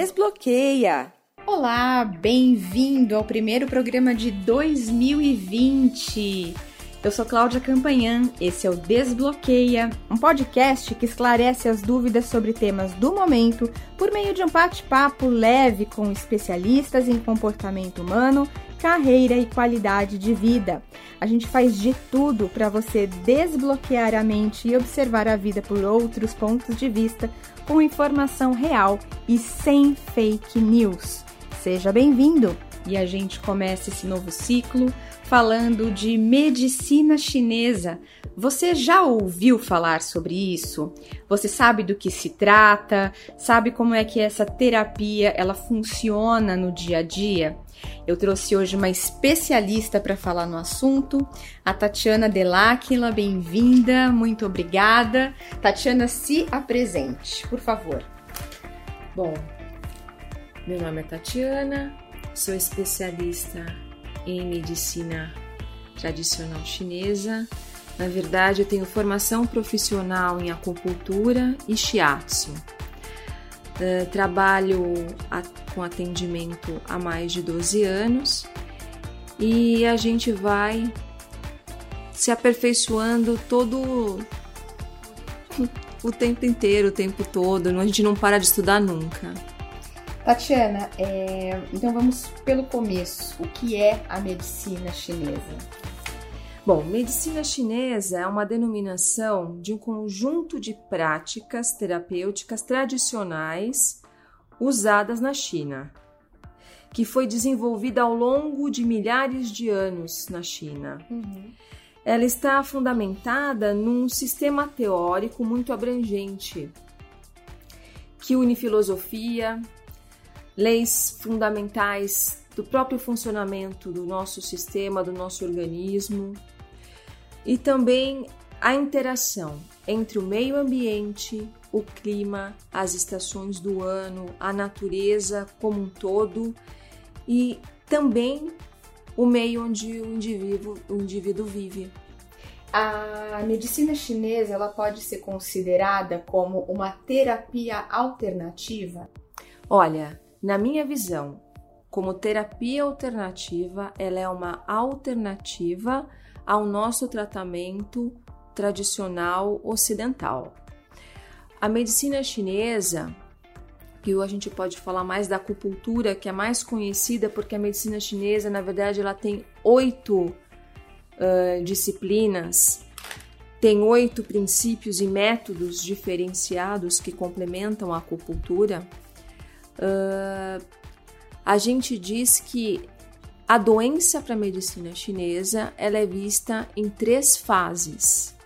Desbloqueia! Olá, bem-vindo ao primeiro programa de 2020. Eu sou Cláudia Campanhã, esse é o Desbloqueia, um podcast que esclarece as dúvidas sobre temas do momento por meio de um bate-papo leve com especialistas em comportamento humano, carreira e qualidade de vida. A gente faz de tudo para você desbloquear a mente e observar a vida por outros pontos de vista com informação real e sem fake news. Seja bem-vindo! E a gente começa esse novo ciclo falando de medicina chinesa. Você já ouviu falar sobre isso? Você sabe do que se trata? Sabe como é que essa terapia ela funciona no dia a dia? Eu trouxe hoje uma especialista para falar no assunto, a Tatiana Delacqua. Bem-vinda, muito obrigada. Tatiana, se apresente, por favor. Bom, meu nome é Tatiana, sou especialista em medicina tradicional chinesa. Na verdade, eu tenho formação profissional em acupuntura e shiatsu. Uh, trabalho com atendimento há mais de 12 anos e a gente vai se aperfeiçoando todo o tempo inteiro, o tempo todo. A gente não para de estudar nunca. Tatiana, é, então vamos pelo começo. O que é a medicina chinesa? Bom, medicina chinesa é uma denominação de um conjunto de práticas terapêuticas tradicionais usadas na China, que foi desenvolvida ao longo de milhares de anos na China. Uhum. Ela está fundamentada num sistema teórico muito abrangente, que une filosofia, leis fundamentais do próprio funcionamento do nosso sistema, do nosso organismo e também a interação entre o meio ambiente, o clima, as estações do ano, a natureza como um todo e também o meio onde o indivíduo, o indivíduo vive. A medicina chinesa ela pode ser considerada como uma terapia alternativa? Olha, na minha visão, como terapia alternativa, ela é uma alternativa ao nosso tratamento tradicional ocidental. A medicina chinesa, que a gente pode falar mais da acupuntura, que é mais conhecida porque a medicina chinesa, na verdade, ela tem oito uh, disciplinas, tem oito princípios e métodos diferenciados que complementam a acupuntura. Uh, a gente diz que a doença para a medicina chinesa ela é vista em três fases.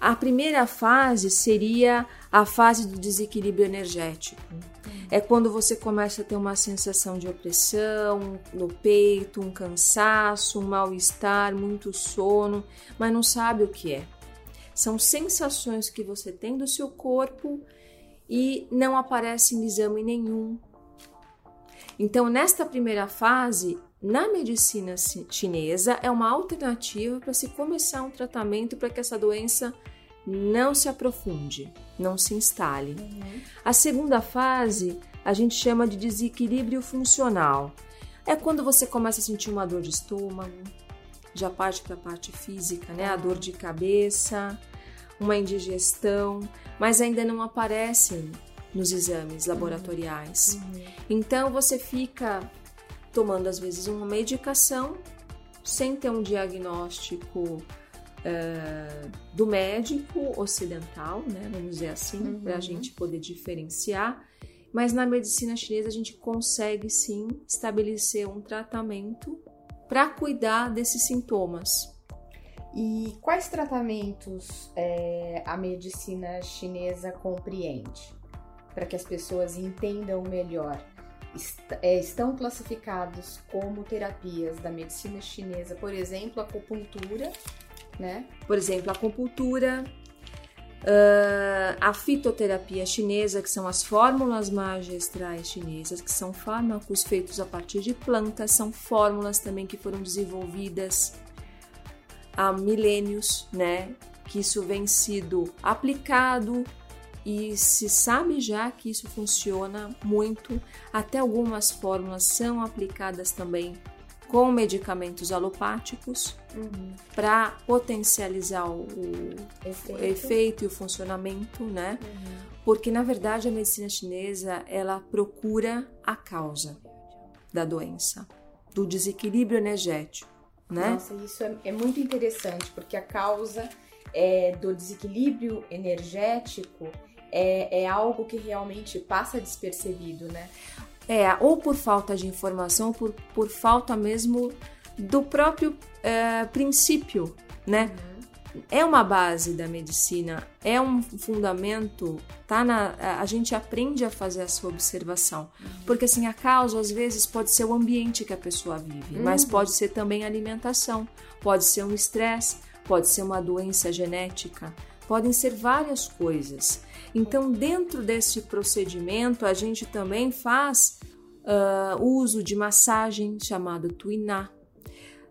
A primeira fase seria a fase do desequilíbrio energético. É quando você começa a ter uma sensação de opressão no peito, um cansaço, um mal-estar, muito sono, mas não sabe o que é. São sensações que você tem do seu corpo e não aparece em exame nenhum. Então, nesta primeira fase, na medicina chinesa, é uma alternativa para se começar um tratamento para que essa doença não se aprofunde, não se instale. Uhum. A segunda fase a gente chama de desequilíbrio funcional. É quando você começa a sentir uma dor de estômago, já parte para a parte física, né? A dor de cabeça, uma indigestão, mas ainda não aparecem nos exames laboratoriais. Uhum. Então você fica tomando às vezes uma medicação sem ter um diagnóstico uh, do médico ocidental, né? Vamos dizer assim, uhum. para a gente poder diferenciar. Mas na medicina chinesa a gente consegue sim estabelecer um tratamento para cuidar desses sintomas. E quais tratamentos é, a medicina chinesa compreende? Para que as pessoas entendam melhor. Est é, estão classificados como terapias da medicina chinesa, por exemplo, acupuntura, né? Por exemplo, acupuntura, uh, a fitoterapia chinesa, que são as fórmulas magistrais chinesas, que são fármacos feitos a partir de plantas, são fórmulas também que foram desenvolvidas há milênios, né? Que isso vem sido aplicado e se sabe já que isso funciona muito. Até algumas fórmulas são aplicadas também com medicamentos alopáticos uhum. para potencializar o efeito. efeito. e o funcionamento, né? Uhum. Porque na verdade a medicina chinesa ela procura a causa da doença, do desequilíbrio energético, né? Nossa, isso é, é muito interessante porque a causa é, do desequilíbrio energético é, é algo que realmente passa despercebido, né? É, ou por falta de informação, ou por, por falta mesmo do próprio é, princípio, né? Uhum. É uma base da medicina, é um fundamento, tá na, a gente aprende a fazer essa observação. Uhum. Porque assim, a causa às vezes pode ser o ambiente que a pessoa vive, uhum. mas pode ser também a alimentação, pode ser um estresse, pode ser uma doença genética, podem ser várias coisas. Então, dentro desse procedimento, a gente também faz uh, uso de massagem chamada tuiná.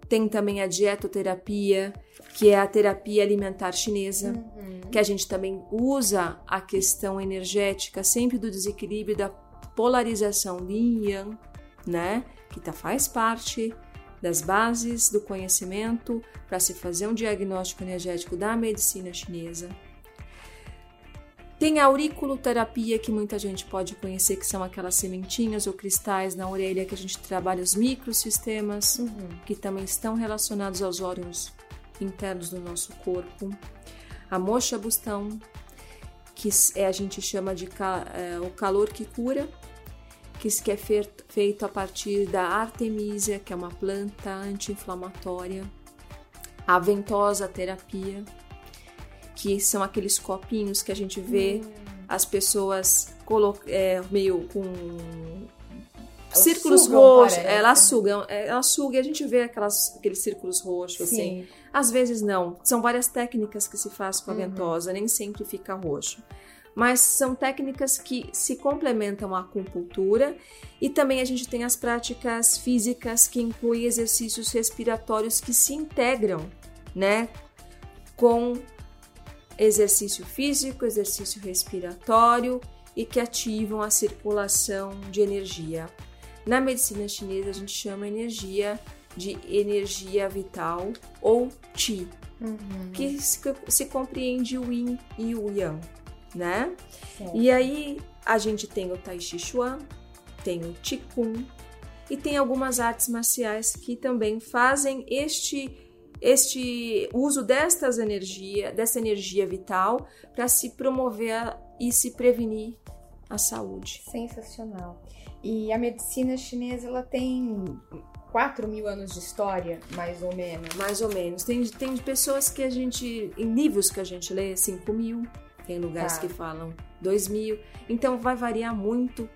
Tem também a dietoterapia, que é a terapia alimentar chinesa, uhum. que a gente também usa a questão energética sempre do desequilíbrio da polarização yin yang, né? Que tá, faz parte das bases do conhecimento para se fazer um diagnóstico energético da medicina chinesa. Tem a auriculoterapia, que muita gente pode conhecer, que são aquelas sementinhas ou cristais na orelha que a gente trabalha os microsistemas, uhum. que também estão relacionados aos órgãos internos do nosso corpo. A mocha bustão, que é, a gente chama de é, o calor que cura, que, é feito a partir da artemisia, que é uma planta anti-inflamatória. A ventosa terapia, que são aqueles copinhos que a gente vê hum. as pessoas é, meio com círculos sugam, roxos. Parece. Elas sugam, é, elas sugam e a gente vê aquelas, aqueles círculos roxos, assim. Sim. assim. Às vezes não. São várias técnicas que se faz com a uhum. ventosa, nem sempre fica roxo. Mas são técnicas que se complementam à acupuntura e também a gente tem as práticas físicas que incluem exercícios respiratórios que se integram, né, com exercício físico, exercício respiratório e que ativam a circulação de energia. Na medicina chinesa, a gente chama energia de energia vital ou Qi, uhum. que se, se, compreende o Yin e o Yang, né? Certo. E aí a gente tem o Tai Chi Chuan, tem o Qigong e tem algumas artes marciais que também fazem este este uso destas energia, dessa energia vital para se promover e se prevenir a saúde. Sensacional. E a medicina chinesa ela tem 4 mil anos de história, mais ou menos. Mais ou menos. Tem, tem pessoas que a gente, em livros que a gente lê, 5 mil, tem lugares tá. que falam 2 mil. Então vai variar muito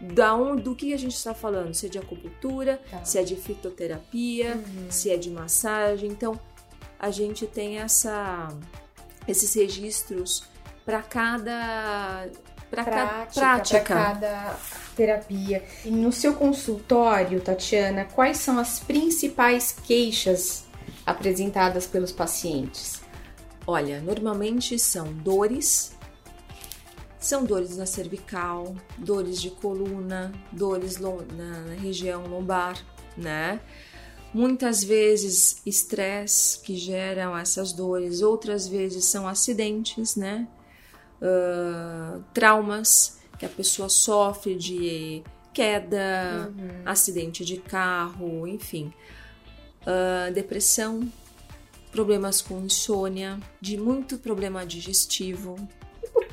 da onde, do que a gente está falando, se é de acupuntura, tá. se é de fitoterapia, uhum. se é de massagem. Então, a gente tem essa, esses registros para cada para prática, cada terapia. E no seu consultório, Tatiana, quais são as principais queixas apresentadas pelos pacientes? Olha, normalmente são dores são dores na cervical, dores de coluna, dores na região lombar, né? Muitas vezes estresse que geram essas dores, outras vezes são acidentes, né? Uh, traumas que a pessoa sofre de queda, uhum. acidente de carro, enfim. Uh, depressão, problemas com insônia, de muito problema digestivo,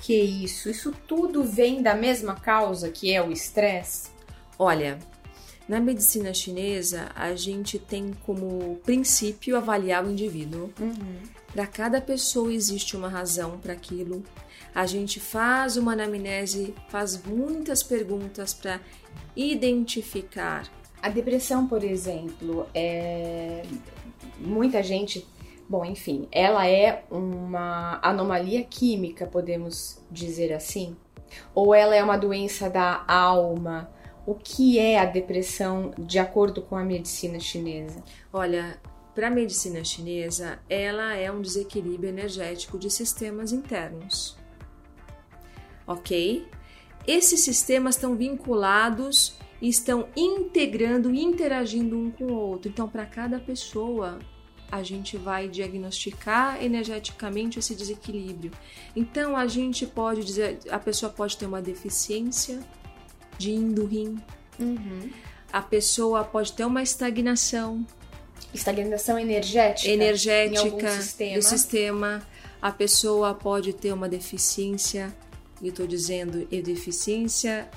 que isso? Isso tudo vem da mesma causa que é o estresse? Olha, na medicina chinesa, a gente tem como princípio avaliar o indivíduo. Uhum. Para cada pessoa existe uma razão para aquilo. A gente faz uma anamnese, faz muitas perguntas para identificar. A depressão, por exemplo, é... muita gente Bom, enfim, ela é uma anomalia química, podemos dizer assim? Ou ela é uma doença da alma? O que é a depressão de acordo com a medicina chinesa? Olha, para a medicina chinesa, ela é um desequilíbrio energético de sistemas internos. Ok? Esses sistemas estão vinculados e estão integrando e interagindo um com o outro. Então, para cada pessoa, a gente vai diagnosticar energeticamente esse desequilíbrio. Então, a gente pode dizer, a pessoa pode ter uma deficiência de yin do rim. Uhum. A pessoa pode ter uma estagnação. Estagnação energética. Energética sistema. do sistema. A pessoa pode ter uma deficiência, e estou dizendo deficiência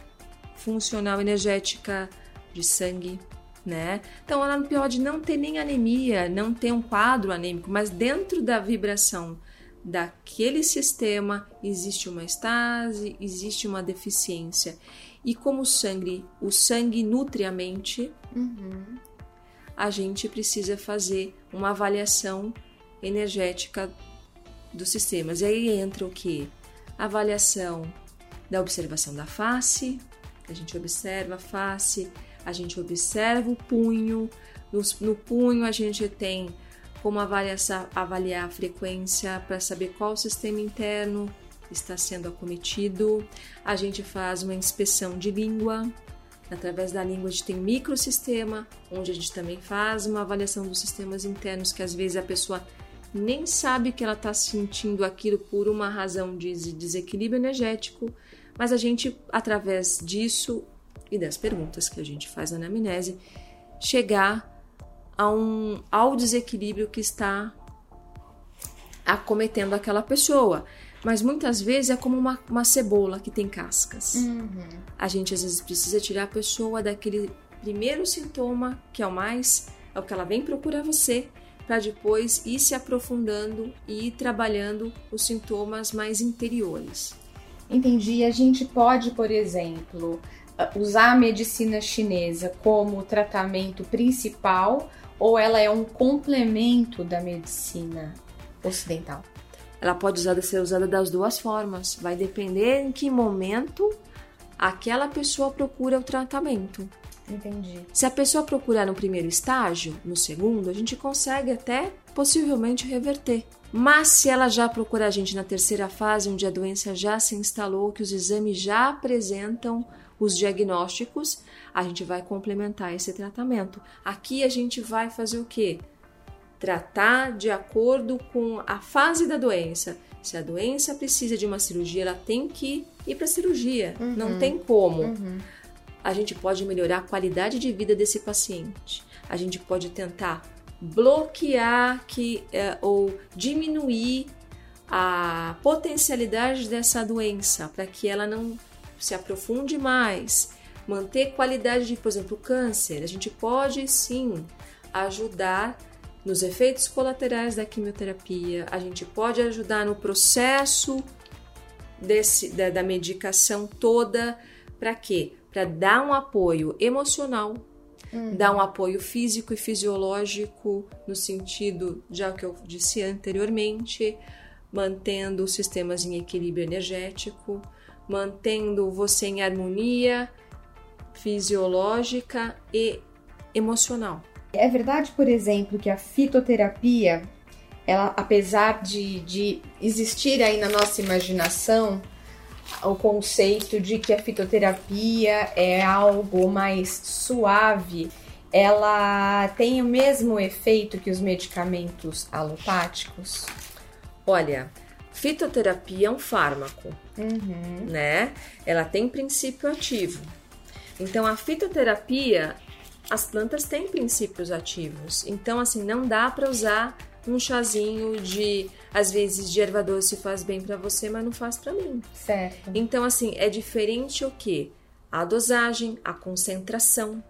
funcional energética de sangue, né? Então ela pode não ter nem anemia, não ter um quadro anêmico, mas dentro da vibração daquele sistema existe uma estase, existe uma deficiência. E como o sangue, o sangue nutre a mente, uhum. a gente precisa fazer uma avaliação energética dos sistemas. E aí entra o que? Avaliação da observação da face, a gente observa a face, a gente observa o punho, no, no punho a gente tem como avaliar, avaliar a frequência para saber qual sistema interno está sendo acometido. A gente faz uma inspeção de língua. Através da língua a gente tem microsistema, onde a gente também faz uma avaliação dos sistemas internos, que às vezes a pessoa nem sabe que ela está sentindo aquilo por uma razão de desequilíbrio energético, mas a gente, através disso e das perguntas que a gente faz na anamnese, chegar a um, ao desequilíbrio que está acometendo aquela pessoa. Mas muitas vezes é como uma, uma cebola que tem cascas. Uhum. A gente às vezes precisa tirar a pessoa daquele primeiro sintoma, que é o mais, é o que ela vem procurar você, para depois ir se aprofundando e ir trabalhando os sintomas mais interiores. Entendi. A gente pode, por exemplo, usar a medicina chinesa como tratamento principal ou ela é um complemento da medicina ocidental? Ela pode ser usada das duas formas. Vai depender em que momento aquela pessoa procura o tratamento. Entendi. Se a pessoa procurar no primeiro estágio, no segundo, a gente consegue até possivelmente reverter. Mas se ela já procura a gente na terceira fase, onde a doença já se instalou, que os exames já apresentam os diagnósticos, a gente vai complementar esse tratamento. Aqui a gente vai fazer o quê? Tratar de acordo com a fase da doença. Se a doença precisa de uma cirurgia, ela tem que ir para cirurgia. Uhum. Não tem como. Uhum. A gente pode melhorar a qualidade de vida desse paciente. A gente pode tentar bloquear que, é, ou diminuir a potencialidade dessa doença para que ela não se aprofunde mais, manter qualidade de, por exemplo, câncer. A gente pode sim ajudar nos efeitos colaterais da quimioterapia, a gente pode ajudar no processo desse, da, da medicação toda. Para quê? Para dar um apoio emocional uhum. dar um apoio físico e fisiológico no sentido, já que eu disse anteriormente, mantendo os sistemas em equilíbrio energético, mantendo você em harmonia fisiológica e emocional. É verdade, por exemplo, que a fitoterapia, ela, apesar de, de existir aí na nossa imaginação, o conceito de que a fitoterapia é algo mais suave, ela tem o mesmo efeito que os medicamentos alopáticos? Olha, fitoterapia é um fármaco, uhum. né? Ela tem princípio ativo. Então, a fitoterapia, as plantas têm princípios ativos. Então, assim, não dá para usar um chazinho de às vezes de doce faz bem para você, mas não faz para mim. Certo. Então assim, é diferente o que? A dosagem, a concentração,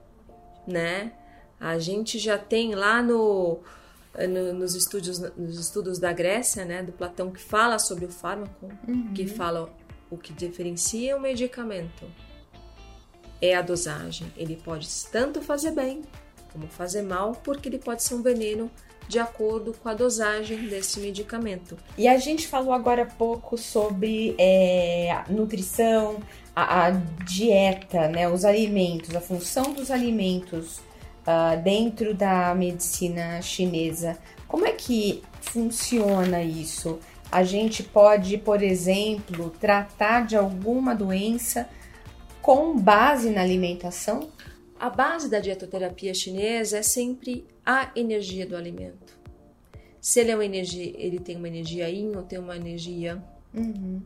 né? A gente já tem lá no, no, nos, estudos, nos estudos da Grécia, né, do Platão, que fala sobre o fármaco, uhum. que fala o que diferencia o medicamento é a dosagem. Ele pode tanto fazer bem como fazer mal, porque ele pode ser um veneno de acordo com a dosagem desse medicamento. E a gente falou agora há pouco sobre é, nutrição, a, a, dieta, né, os alimentos, a função dos alimentos uh, dentro da medicina chinesa. Como é que funciona isso? a gente pode, por exemplo, tratar de alguma doença com base na alimentação? A base da dietoterapia chinesa é sempre a energia do alimento. Se ele é uma energia, ele tem uma energia yin ou tem uma energia yang. Uhum.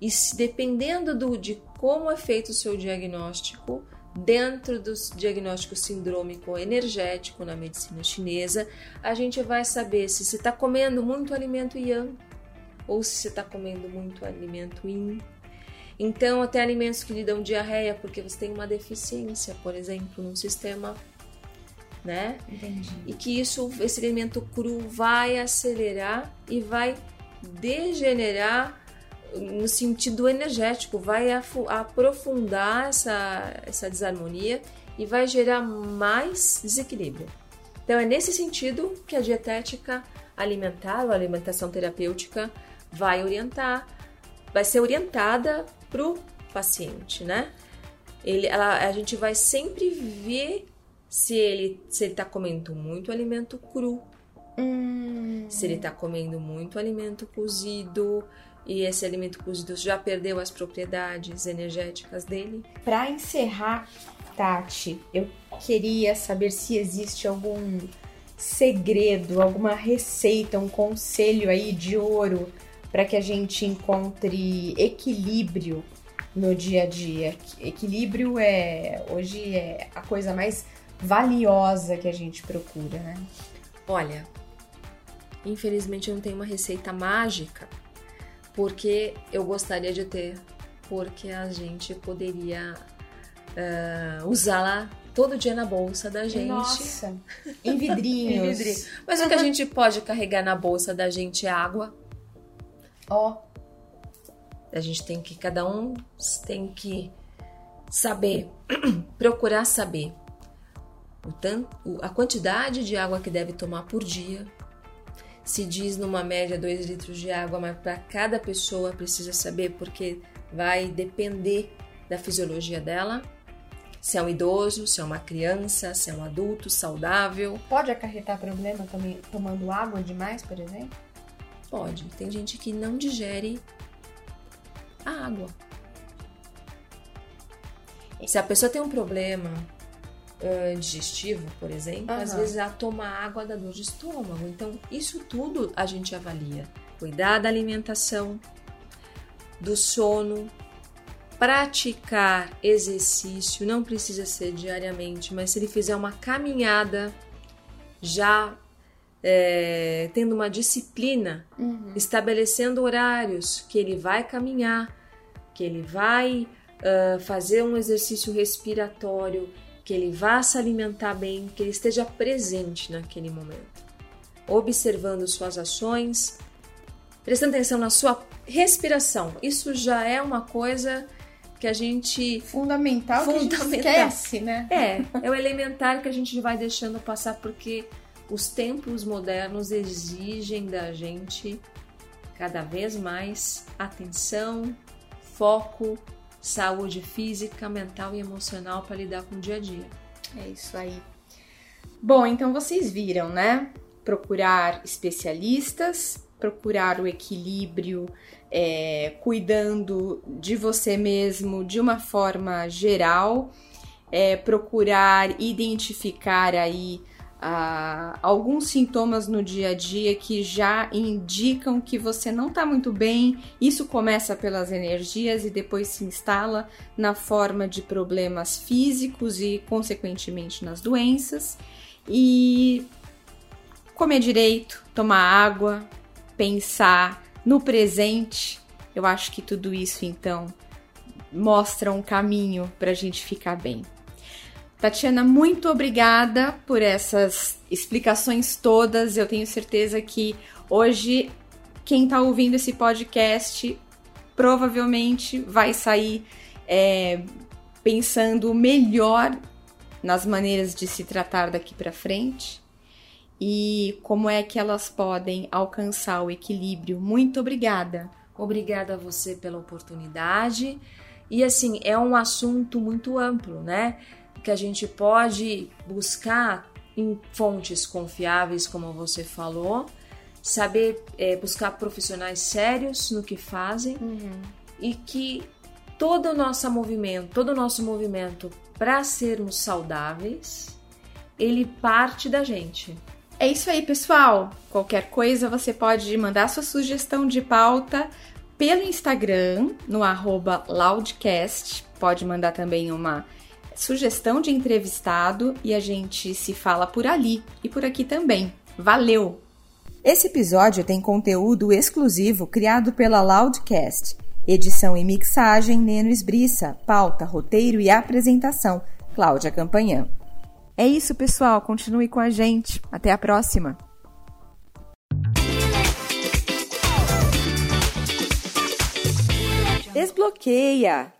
E se, dependendo do, de como é feito o seu diagnóstico, dentro do diagnóstico sindrômico energético na medicina chinesa, a gente vai saber se você está comendo muito alimento yang ou se você está comendo muito alimento yin. Então, até alimentos que lhe dão diarreia porque você tem uma deficiência, por exemplo, no sistema, né? Entendi. E que isso, esse alimento cru vai acelerar e vai degenerar no sentido energético, vai aprofundar essa, essa desarmonia e vai gerar mais desequilíbrio. Então, é nesse sentido que a dietética alimentar, ou a alimentação terapêutica, vai orientar, vai ser orientada para o paciente, né? Ele, ela, a gente vai sempre ver se ele se ele está comendo muito alimento cru, hum. se ele está comendo muito alimento cozido e esse alimento cozido já perdeu as propriedades energéticas dele. Para encerrar, Tati, eu queria saber se existe algum segredo, alguma receita, um conselho aí de ouro para que a gente encontre equilíbrio no dia a dia. Equilíbrio é hoje é a coisa mais valiosa que a gente procura, né? Olha, infelizmente eu não tenho uma receita mágica, porque eu gostaria de ter, porque a gente poderia uh, usá-la todo dia na bolsa da gente. Nossa, em vidrinhos. em vidrinho. Mas o que a gente pode carregar na bolsa da gente é água, Ó. A gente tem que, cada um tem que saber, procurar saber o tanto, a quantidade de água que deve tomar por dia. Se diz numa média 2 litros de água, mas para cada pessoa precisa saber porque vai depender da fisiologia dela. Se é um idoso, se é uma criança, se é um adulto saudável. Pode acarretar problema também tomando água demais, por exemplo? Pode. Tem gente que não digere a água. Se a pessoa tem um problema uh, digestivo, por exemplo, uhum. às vezes ela toma água da dor de estômago. Então, isso tudo a gente avalia. Cuidar da alimentação, do sono, praticar exercício, não precisa ser diariamente, mas se ele fizer uma caminhada, já é, tendo uma disciplina, uhum. estabelecendo horários que ele vai caminhar, que ele vai uh, fazer um exercício respiratório, que ele vá se alimentar bem, que ele esteja presente naquele momento, observando suas ações, prestando atenção na sua respiração. Isso já é uma coisa que a gente fundamental, fundamental. que a gente esquece, né? É, é o elementar que a gente vai deixando passar porque os tempos modernos exigem da gente cada vez mais atenção, foco, saúde física, mental e emocional para lidar com o dia a dia. É isso aí. Bom, então vocês viram, né? Procurar especialistas, procurar o equilíbrio, é, cuidando de você mesmo de uma forma geral, é, procurar identificar aí alguns sintomas no dia a dia que já indicam que você não está muito bem. Isso começa pelas energias e depois se instala na forma de problemas físicos e, consequentemente, nas doenças. E comer direito, tomar água, pensar no presente. Eu acho que tudo isso, então, mostra um caminho para a gente ficar bem. Tatiana, muito obrigada por essas explicações todas. Eu tenho certeza que hoje quem está ouvindo esse podcast provavelmente vai sair é, pensando melhor nas maneiras de se tratar daqui para frente e como é que elas podem alcançar o equilíbrio. Muito obrigada. Obrigada a você pela oportunidade. E assim, é um assunto muito amplo, né? Que a gente pode buscar em fontes confiáveis, como você falou, saber é, buscar profissionais sérios no que fazem Uhum. e que todo o nosso movimento, todo o nosso movimento para sermos saudáveis, ele parte da gente. É isso aí, pessoal. Qualquer coisa você pode mandar sua sugestão de pauta pelo Instagram, no arroba loudcast. Pode mandar também uma sugestão de entrevistado e a gente se fala por ali e por aqui também. Valeu! Esse episódio tem conteúdo exclusivo criado pela Loudcast. Edição e mixagem Neno Esbriça. Pauta, roteiro e apresentação Cláudia Campanhã. É isso, pessoal. Continue com a gente. Até a próxima. Desbloqueia.